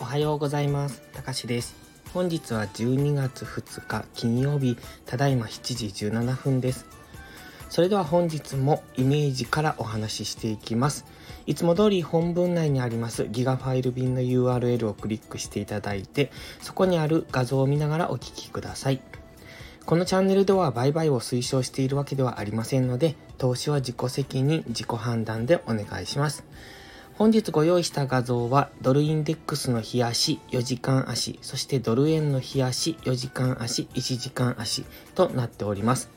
おはようございます。たかしです。本日は12月2日金曜日、ただいま7時17分です。それでは本日もイメージからお話ししていきます。いつも通り本文内にありますギガファイル便の URL をクリックしていただいて、そこにある画像を見ながらお聞きください。このチャンネルでは売買を推奨しているわけではありませんので、投資は自己責任、自己判断でお願いします。本日ご用意した画像はドルインデックスの日足4時間足、そしてドル円の日足4時間足、1時間足となっております。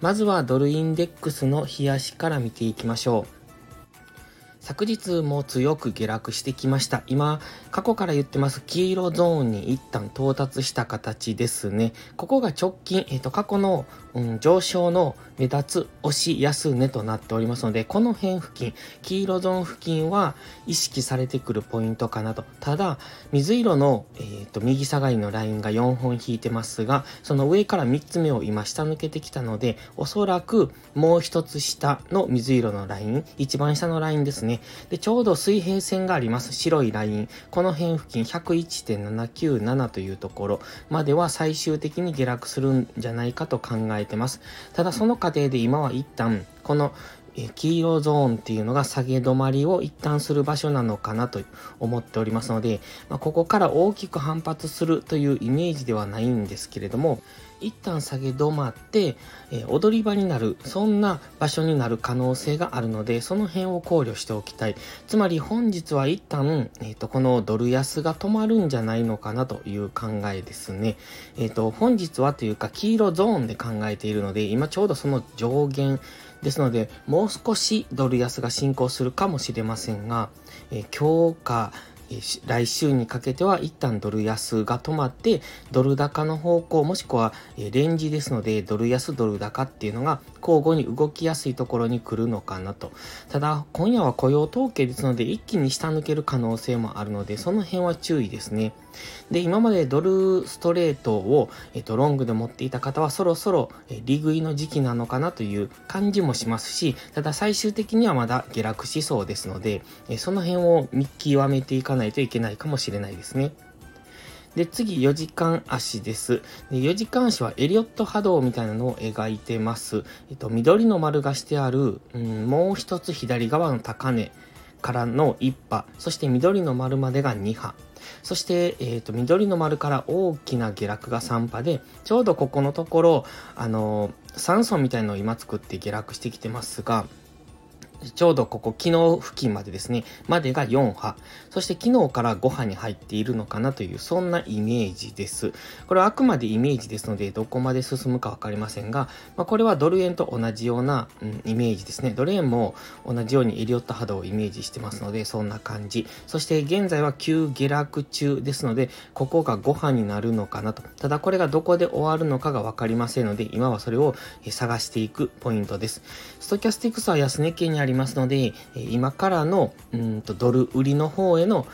まずはドルインデックスの日足から見ていきましょう。昨日も強く下落してきました。今、過去から言ってます黄色ゾーンに一旦到達した形ですね。ここが直近、えっ、と、過去の、うん、上昇の目立つ押し安値となっておりますので、この辺付近、黄色ゾーン付近は意識されてくるポイントかなと。ただ、水色の、えっ、と、右下がりのラインが4本引いてますが、その上から3つ目を今下抜けてきたので、おそらくもう一つ下の水色のライン、一番下のラインですね。で、ちょうど水平線があります。白いライン。この辺付近101.797というところまでは最終的に下落するんじゃないかと考えてます。ただその過程で今は一旦、この黄色ゾーンっていうのが下げ止まりを一旦する場所なのかなと思っておりますので、まあ、ここから大きく反発するというイメージではないんですけれども、一旦下げ止まって、えー、踊り場になる、そんな場所になる可能性があるので、その辺を考慮しておきたい。つまり本日は一旦、えっ、ー、と、このドル安が止まるんじゃないのかなという考えですね。えっ、ー、と、本日はというか、黄色ゾーンで考えているので、今ちょうどその上限、ですので、もう少しドル安が進行するかもしれませんが、え今日か、来週にかけては一旦ドル安が止まって、ドル高の方向、もしくはレンジですので、ドル安、ドル高っていうのが交互に動きやすいところに来るのかなと。ただ、今夜は雇用統計ですので、一気に下抜ける可能性もあるので、その辺は注意ですね。で、今までドルストレートを、えっと、ロングで持っていた方は、そろそろ、え利食いの時期なのかなという感じもしますし、ただ最終的にはまだ下落しそうですので、えその辺を見極めていかないといけないかもしれないですね。で、次、4時間足です。で、4時間足はエリオット波動みたいなのを描いてます。えっと、緑の丸がしてある、うん、もう一つ左側の高値からの1波、そして緑の丸までが2波。そして、えっ、ー、と、緑の丸から大きな下落が3波で、ちょうどここのところ、あの、酸素みたいのを今作って下落してきてますが、ちょうどここ昨日付近までですね、までが4波。そして昨日から5波に入っているのかなという、そんなイメージです。これはあくまでイメージですので、どこまで進むかわかりませんが、まあ、これはドル円と同じような、うん、イメージですね。ドル円も同じようにエリオット波動をイメージしてますので、そんな感じ。そして現在は急下落中ですので、ここが5波になるのかなと。ただこれがどこで終わるのかがわかりませんので、今はそれを探していくポイントです。ストキャスティクスは安値圏にありりますので、今からのうんとドル売りの方への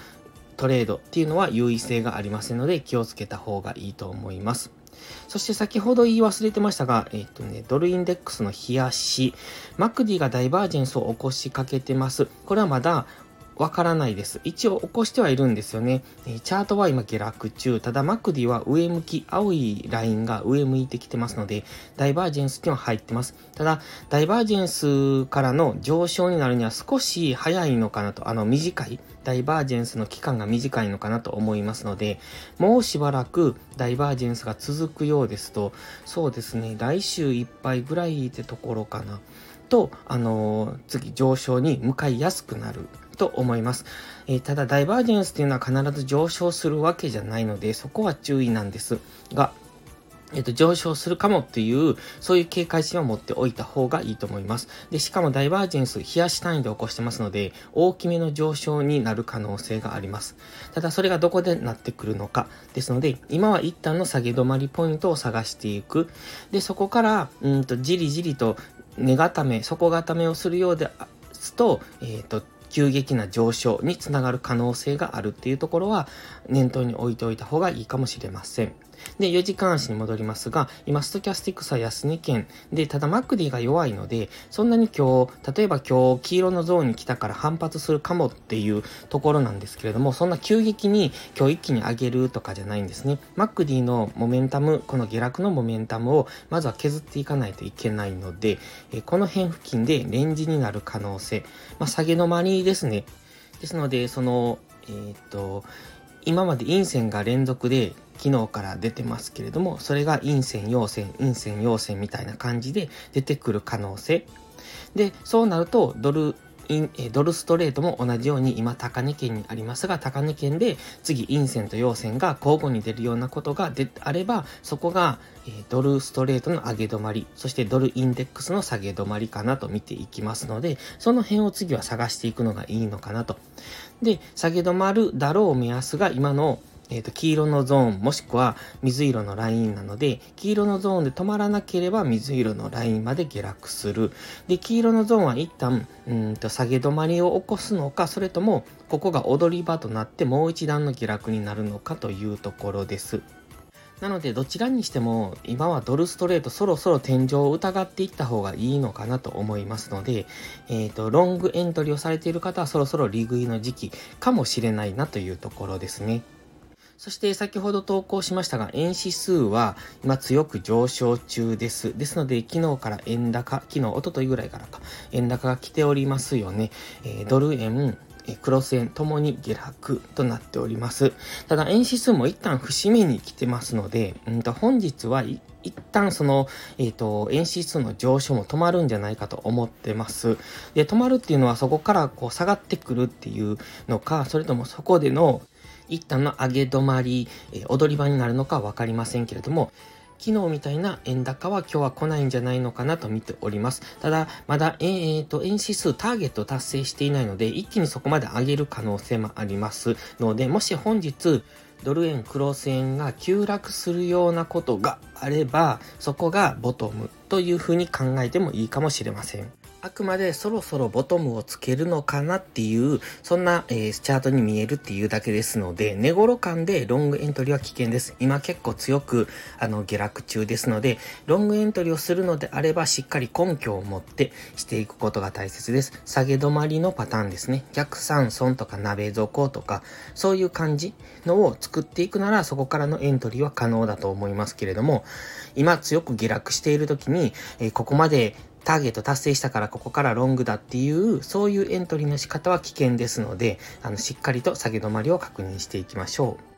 トレードっていうのは優位性がありませんので気をつけた方がいいと思います。そして先ほど言い忘れてましたが、えっ、とね、ドルインデックスの冷やし、マクディがダイバージェンスを起こしかけてます。これはまだわからないです。一応起こしてはいるんですよね。えチャートは今下落中。ただマクディは上向き、青いラインが上向いてきてますので、ダイバージェンスっていうのは入ってます。ただ、ダイバージェンスからの上昇になるには少し早いのかなと、あの短い、ダイバージェンスの期間が短いのかなと思いますので、もうしばらくダイバージェンスが続くようですと、そうですね、来週いっぱいぐらいってところかな。と、あの、次上昇に向かいやすくなると思います。えー、ただ、ダイバージェンスというのは必ず上昇するわけじゃないので、そこは注意なんですが、えっ、と、上昇するかもっていう、そういう警戒心を持っておいた方がいいと思います。で、しかもダイバージェンス、冷やし単位で起こしてますので、大きめの上昇になる可能性があります。ただ、それがどこでなってくるのか。ですので、今は一旦の下げ止まりポイントを探していく。で、そこから、うんと、じりじりと、根固め、底固めをするようですと、えっ、ー、と、急激な上昇につながる可能性があるっていうところは念頭に置いておいた方がいいかもしれません。で、4時間足に戻りますが、今、ストキャスティックスは安値圏で、ただマクディが弱いので、そんなに今日、例えば今日、黄色のゾーンに来たから反発するかもっていうところなんですけれども、そんな急激に今日一気に上げるとかじゃないんですね。マクディのモメンタム、この下落のモメンタムをまずは削っていかないといけないので、えこの辺付近でレンジになる可能性、まあ、下げ止まりですね。ですので、その、えー、っと、今まで陰線が連続で昨日から出てますけれども、それが陰線、陽線、陰線、陽線みたいな感じで出てくる可能性。で、そうなると、ドルドルストレートも同じように今高値圏にありますが、高値圏で次陰線と陽線が交互に出るようなことがであれば、そこがドルストレートの上げ止まり、そしてドルインデックスの下げ止まりかなと見ていきますので、その辺を次は探していくのがいいのかなと。で、下げ止まるだろう目安が今のえっ、ー、と、黄色のゾーン、もしくは水色のラインなので、黄色のゾーンで止まらなければ水色のラインまで下落する。で、黄色のゾーンは一旦、うんと、下げ止まりを起こすのか、それとも、ここが踊り場となってもう一段の下落になるのかというところです。なので、どちらにしても、今はドルストレートそろそろ天井を疑っていった方がいいのかなと思いますので、えっ、ー、と、ロングエントリーをされている方はそろそろ利食いの時期かもしれないなというところですね。そして先ほど投稿しましたが、円指数は今強く上昇中です。ですので、昨日から円高、昨日、一昨日ぐらいからか、円高が来ておりますよね。えー、ドル円、クロス円ともに下落となっております。ただ、円指数も一旦節目に来てますので、うんと本日は一旦その、えっ、ー、と、円指数の上昇も止まるんじゃないかと思ってます。で、止まるっていうのはそこからこう下がってくるっていうのか、それともそこでの一旦の上げ止まり、え、踊り場になるのかわかりませんけれども、昨日みたいな円高は今日は来ないんじゃないのかなと見ております。ただ、まだ、えー、と、円指数ターゲット達成していないので、一気にそこまで上げる可能性もありますので、もし本日、ドル円、クロス円が急落するようなことがあれば、そこがボトムというふうに考えてもいいかもしれません。あくまでそろそろボトムをつけるのかなっていう、そんな、えー、チャートに見えるっていうだけですので、寝頃感でロングエントリーは危険です。今結構強く、あの、下落中ですので、ロングエントリーをするのであれば、しっかり根拠を持ってしていくことが大切です。下げ止まりのパターンですね。逆三損とか鍋底とか、そういう感じのを作っていくなら、そこからのエントリーは可能だと思いますけれども、今強く下落している時に、えー、ここまでターゲット達成したからここからロングだっていう、そういうエントリーの仕方は危険ですので、あの、しっかりと下げ止まりを確認していきましょう。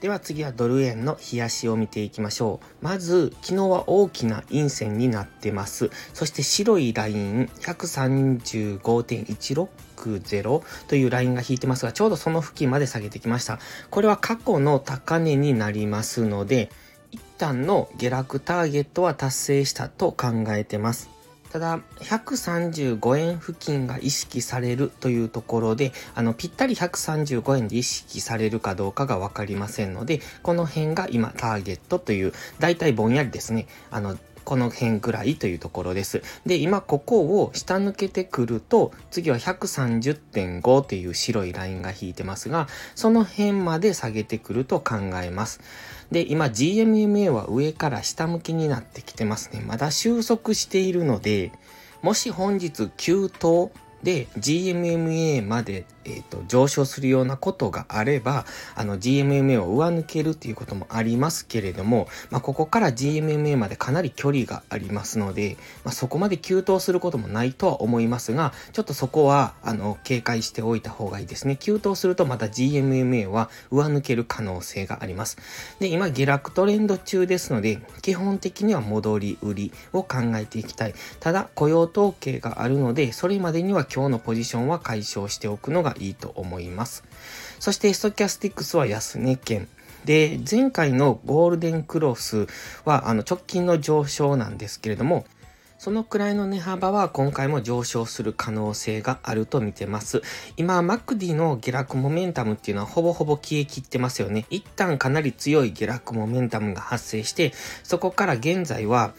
では次はドル円の冷やしを見ていきましょう。まず、昨日は大きな陰線になってます。そして白いライン、135.160というラインが引いてますが、ちょうどその付近まで下げてきました。これは過去の高値になりますので、一旦の下落ターゲットは達成したと考えてます。ただ、135円付近が意識されるというところで、あの、ぴったり135円で意識されるかどうかがわかりませんので、この辺が今ターゲットという、だいたいぼんやりですね、あの、この辺ぐらいというところです。で、今ここを下抜けてくると、次は130.5という白いラインが引いてますが、その辺まで下げてくると考えます。で、今 GMMA は上から下向きになってきてますね。まだ収束しているので、もし本日急騰で GMMA までえっ、ー、と、上昇するようなことがあれば、あの、GMMA を上抜けるっていうこともありますけれども、まあ、ここから GMMA までかなり距離がありますので、まあ、そこまで急騰することもないとは思いますが、ちょっとそこは、あの、警戒しておいた方がいいですね。急騰するとまた GMMA は上抜ける可能性があります。で、今、下落トレンド中ですので、基本的には戻り売りを考えていきたい。ただ、雇用統計があるので、それまでには今日のポジションは解消しておくのがいいと思います。そしてストキャスティックスは安値圏。で、前回のゴールデンクロスはあの直近の上昇なんですけれども、そのくらいの値幅は今回も上昇する可能性があると見てます。今、 MACD の下落モメンタムっていうのはほぼほぼ消えきってますよね。一旦かなり強い下落モメンタムが発生して、そこから現在は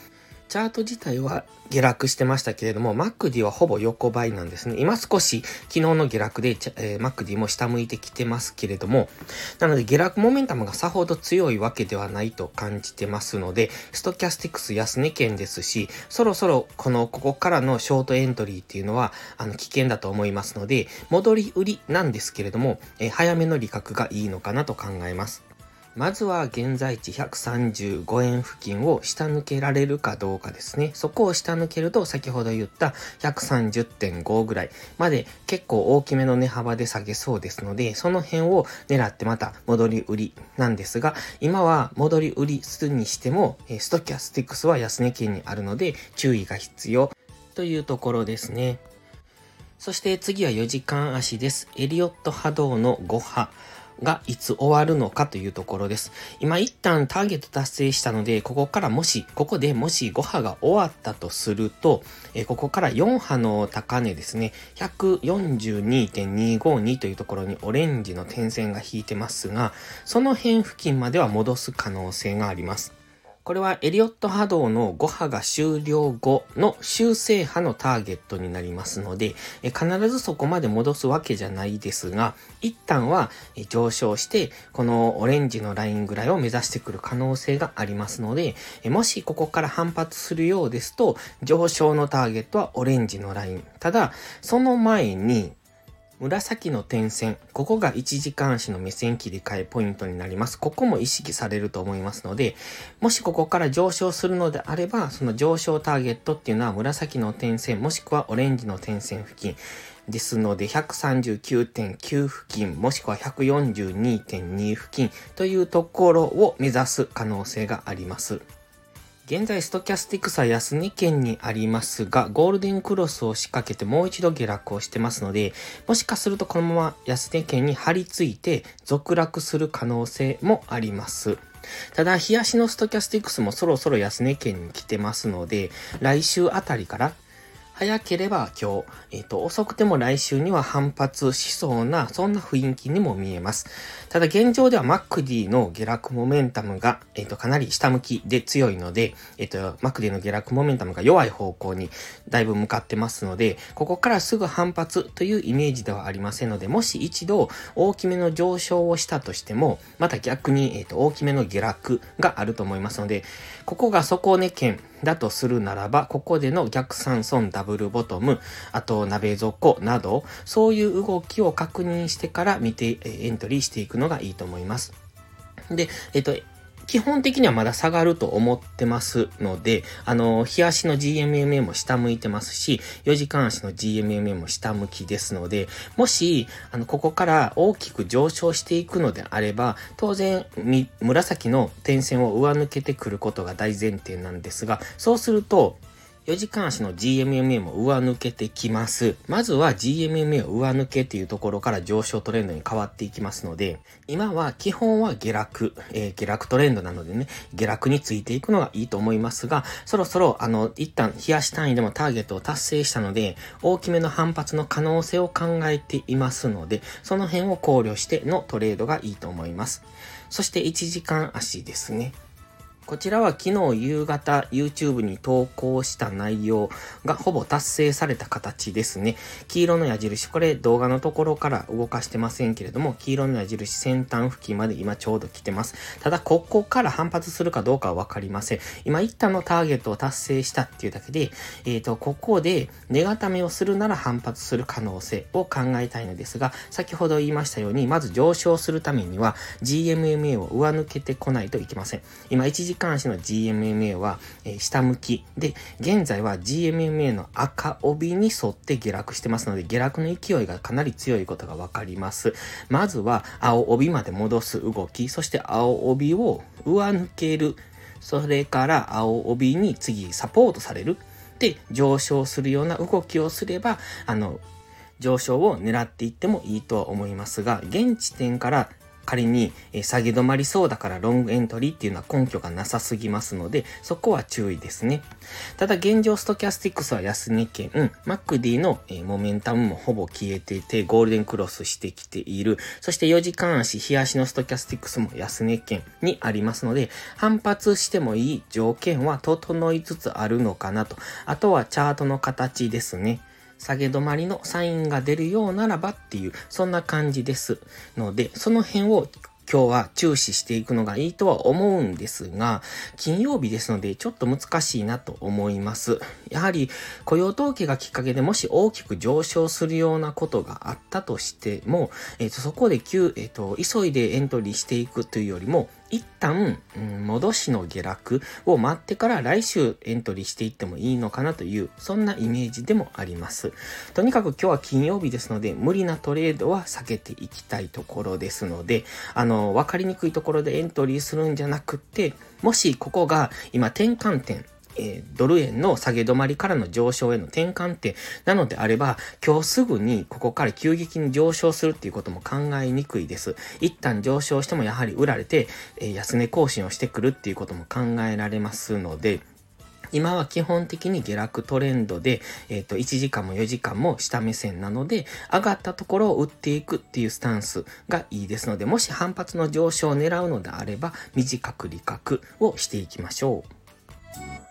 チャート自体は下落してましたけれども、 MACD はほぼ横ばいなんですね。今少し昨日の下落で、えー、 MACD も下向いてきてますけれども、なので下落モメンタムがさほど強いわけではないと感じてますので、ストキャスティクス安値圏ですし、そろそろこのここからのショートエントリーっていうのは、あの危険だと思いますので、戻り売りなんですけれども、えー、早めの利確がいいのかなと考えます。まずは現在地135円付近を下抜けられるかどうかですね。そこを下抜けると先ほど言った130.5ぐらいまで結構大きめの値幅で下げそうですので、その辺を狙ってまた戻り売りなんですが、今は戻り売りするにしても、ストキャスティックスは安値圏にあるので注意が必要というところですね。そして次は4時間足です。エリオット波動の5波。がいつ終わるのかというところです。今一旦ターゲット達成したので、ここからもし、ここでもし5波が終わったとすると、えここから4波の高値ですね、142.252というところにオレンジの点線が引いてますが、その辺付近までは戻す可能性があります。これはエリオット波動の5波が終了後の修正波のターゲットになりますので、必ずそこまで戻すわけじゃないですが、一旦は上昇して、このオレンジのラインぐらいを目指してくる可能性がありますので、もしここから反発するようですと、上昇のターゲットはオレンジのライン。ただ、その前に、紫の点線、ここが1時間足の目線切り替えポイントになります。ここも意識されると思いますので、もしここから上昇するのであれば、その上昇ターゲットっていうのは紫の点線、もしくはオレンジの点線付近。ですので、139.9付近、もしくは142.2付近というところを目指す可能性があります。現在、ストキャスティクスは安値県にありますが、ゴールデンクロスを仕掛けてもう一度下落をしてますので、もしかするとこのまま安値県に張り付いて続落する可能性もあります。ただ、冷やしのストキャスティクスもそろそろ安値県に来てますので、来週あたりから早ければ今日、えっ、ー、と、遅くても来週には反発しそうな、そんな雰囲気にも見えます。ただ現状では MacD の下落モメンタムが、えっ、ー、と、かなり下向きで強いので、えっ、ー、と、MacD の下落モメンタムが弱い方向にだいぶ向かってますので、ここからすぐ反発というイメージではありませんので、もし一度大きめの上昇をしたとしても、また逆に、えっ、と、大きめの下落があると思いますので、ここが底根圏だとするならば、ここでの逆三損ダブルボトム、あと鍋底など、そういう動きを確認してから見てエントリーしていくのがいいと思います。で、えっと、基本的にはまだ下がると思ってますので、あの、日足の GMMA も下向いてますし、4時間足の GMMA も下向きですので、もし、あの、ここから大きく上昇していくのであれば、当然、紫の点線を上抜けてくることが大前提なんですが、そうすると、4時間足の GMMA も上抜けてきます。まずは GMMA を上抜けっていうところから上昇トレンドに変わっていきますので、今は基本は下落、えー、下落トレンドなのでね、下落についていくのがいいと思いますが、そろそろあの、一旦冷やし単位でもターゲットを達成したので、大きめの反発の可能性を考えていますので、その辺を考慮してのトレードがいいと思います。そして1時間足ですね。こちらは昨日夕方 YouTube に投稿した内容がほぼ達成された形ですね。黄色の矢印、これ動画のところから動かしてませんけれども、黄色の矢印先端付近まで今ちょうど来てます。ただ、ここから反発するかどうかはわかりません。今一旦のターゲットを達成したっていうだけで、えっ、ー、と、ここで値固めをするなら反発する可能性を考えたいのですが、先ほど言いましたように、まず上昇するためには GMMA を上抜けてこないといけません。今1時関しての GMMA は、えー、下向きで、現在は GMMA の赤帯に沿って下落してますので、下落の勢いがかなり強いことがわかります。まずは青帯まで戻す動き、そして青帯を上抜ける、それから青帯に次サポートされる。で、上昇するような動きをすれば、あの、上昇を狙っていってもいいとは思いますが、現地点から仮に、下げ止まりそうだからロングエントリーっていうのは根拠がなさすぎますので、そこは注意ですね。ただ現状ストキャスティックスは安値圏、うん、 MACD の、モメンタムもほぼ消えていて、ゴールデンクロスしてきている。そして4時間足、日足のストキャスティックスも安値圏にありますので、反発してもいい条件は整いつつあるのかなと。あとはチャートの形ですね。下げ止まりのサインが出るようならばっていう、そんな感じですので、その辺を今日は注視していくのがいいとは思うんですが、金曜日ですのでちょっと難しいなと思います。やはり雇用統計がきっかけでもし大きく上昇するようなことがあったとしても、え、ー、と、そこで急、えっ、ー、と、急いでエントリーしていくというよりも、一旦、うん、戻しの下落を待ってから来週エントリーしていってもいいのかなという、そんなイメージでもあります。とにかく今日は金曜日ですので、無理なトレードは避けていきたいところですので、あの、わかりにくいところでエントリーするんじゃなくて、もしここが今転換点、えー、ドル円の下げ止まりからの上昇への転換点なのであれば、今日すぐにここから急激に上昇するっていうことも考えにくいです。一旦上昇してもやはり売られて、えー、安値更新をしてくるっていうことも考えられますので、今は基本的に下落トレンドで、えっ、ー、と、1時間も4時間も下目線なので、上がったところを売っていくっていうスタンスがいいですので、もし反発の上昇を狙うのであれば、短く利確をしていきましょう。